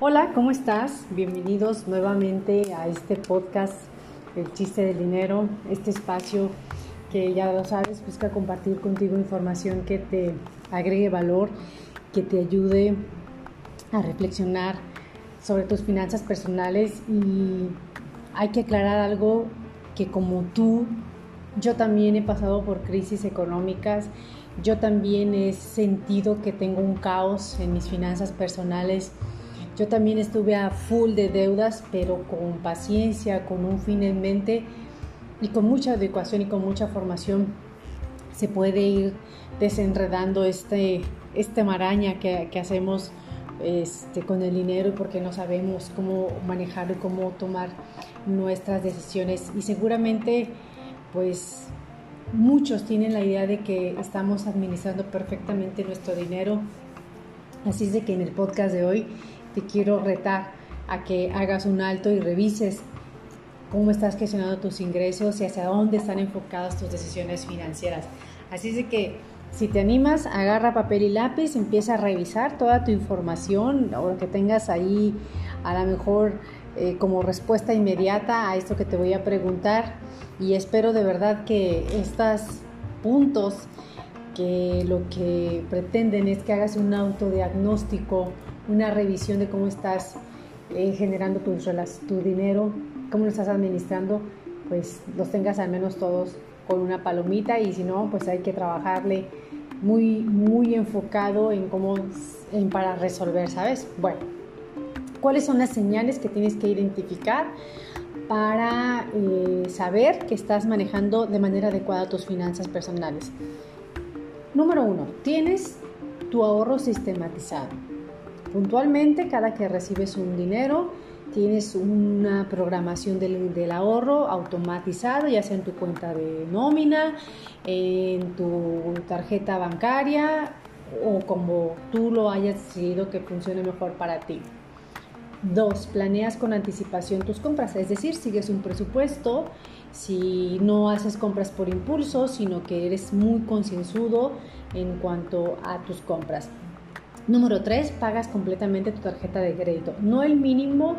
Hola, ¿cómo estás? Bienvenidos nuevamente a este podcast, El chiste del dinero, este espacio que ya lo sabes, busca compartir contigo información que te agregue valor, que te ayude a reflexionar sobre tus finanzas personales y hay que aclarar algo que como tú, yo también he pasado por crisis económicas, yo también he sentido que tengo un caos en mis finanzas personales yo también estuve a full de deudas, pero con paciencia, con un fin en mente y con mucha adecuación y con mucha formación se puede ir desenredando este, este maraña que, que hacemos este, con el dinero porque no sabemos cómo manejarlo y cómo tomar nuestras decisiones. Y seguramente, pues muchos tienen la idea de que estamos administrando perfectamente nuestro dinero. Así es de que en el podcast de hoy te quiero retar a que hagas un alto y revises cómo estás gestionando tus ingresos y hacia dónde están enfocadas tus decisiones financieras. Así es que si te animas, agarra papel y lápiz, empieza a revisar toda tu información o lo que tengas ahí a lo mejor eh, como respuesta inmediata a esto que te voy a preguntar y espero de verdad que estos puntos que lo que pretenden es que hagas un autodiagnóstico una revisión de cómo estás eh, generando tu, tu dinero, cómo lo estás administrando, pues los tengas al menos todos con una palomita y si no, pues hay que trabajarle muy, muy enfocado en cómo, en para resolver, ¿sabes? Bueno, ¿cuáles son las señales que tienes que identificar para eh, saber que estás manejando de manera adecuada tus finanzas personales? Número uno, tienes tu ahorro sistematizado puntualmente cada que recibes un dinero tienes una programación del, ahorro automatizado, ya sea en tu cuenta de nómina, en tu tarjeta bancaria o como tú lo hayas decidido que funcione mejor para ti. Dos, planeas con anticipación tus compras, es decir, sigues un presupuesto, si no haces compras por impulso, sino que eres muy concienzudo en cuanto a tus compras. Número 3, pagas completamente tu tarjeta de crédito. No el mínimo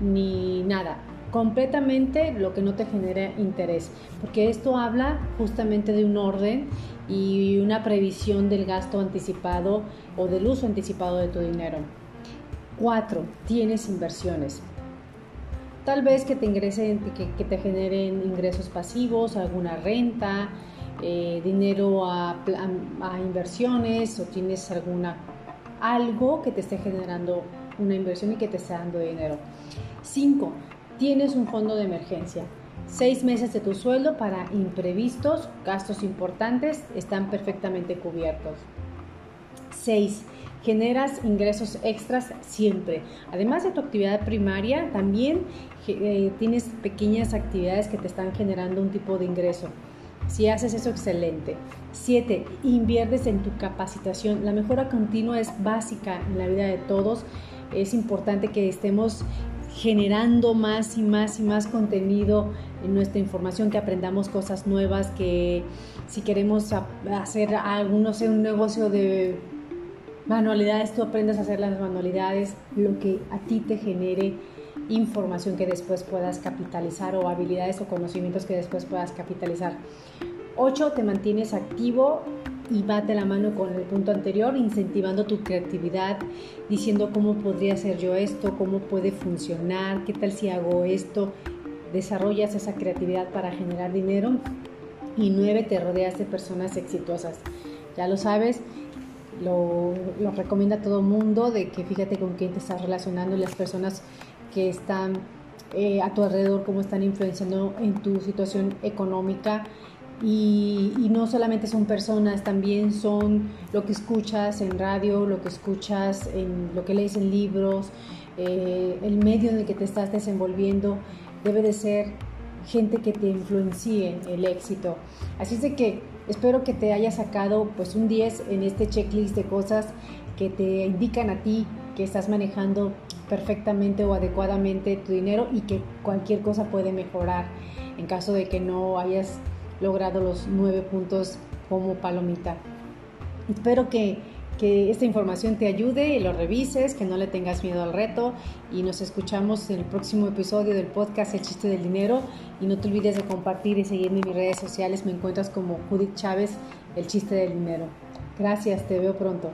ni nada, completamente lo que no te genere interés, porque esto habla justamente de un orden y una previsión del gasto anticipado o del uso anticipado de tu dinero. 4. Tienes inversiones. Tal vez que te ingresen, que, te generen ingresos pasivos, alguna renta, eh, dinero a, a inversiones o tienes alguna algo que te esté generando una inversión y que te esté dando dinero. 5. Tienes un fondo de emergencia. Seis meses de tu sueldo para imprevistos, gastos importantes, están perfectamente cubiertos. 6. Generas ingresos extras siempre. Además de tu actividad primaria, también eh, tienes pequeñas actividades que te están generando un tipo de ingreso. Si haces eso, excelente. 7. Inviertes en tu capacitación. La mejora continua es básica en la vida de todos. Es importante que estemos generando más y más y más contenido en nuestra información, que aprendamos cosas nuevas, que si queremos hacer algún, no sé, un negocio de manualidades, tú aprendas a hacer las manualidades, lo que a ti te genere información que después puedas capitalizar o habilidades o conocimientos que después puedas capitalizar. 8. Te mantienes activo y bate la mano con el punto anterior, incentivando tu creatividad, diciendo cómo podría hacer yo esto, cómo puede funcionar, qué tal si hago esto. Desarrollas esa creatividad para generar dinero. Y 9. Te rodeas de personas exitosas. Ya lo sabes, lo, lo recomienda todo el mundo de que fíjate con quién te estás relacionando y las personas que están eh, a tu alrededor, cómo están influenciando en tu situación económica. Y, no solamente son personas, también son lo que escuchas en radio, lo que escuchas en lo que lees en libros, eh, el medio en el que te estás desenvolviendo, debe de ser gente que te influencie el éxito. Así es de que espero que te haya sacado pues un 10 en este checklist de cosas que te indican a ti que estás manejando perfectamente o adecuadamente tu dinero y que cualquier cosa puede mejorar en caso de que no hayas logrado los nueve puntos como palomita. Espero que, que esta información te ayude y lo revises, que no le tengas miedo al reto y nos escuchamos en el próximo episodio del podcast El chiste del dinero y no te olvides de compartir y seguirme en mis redes sociales, me encuentras como Judith Chávez, El chiste del dinero. Gracias, te veo pronto.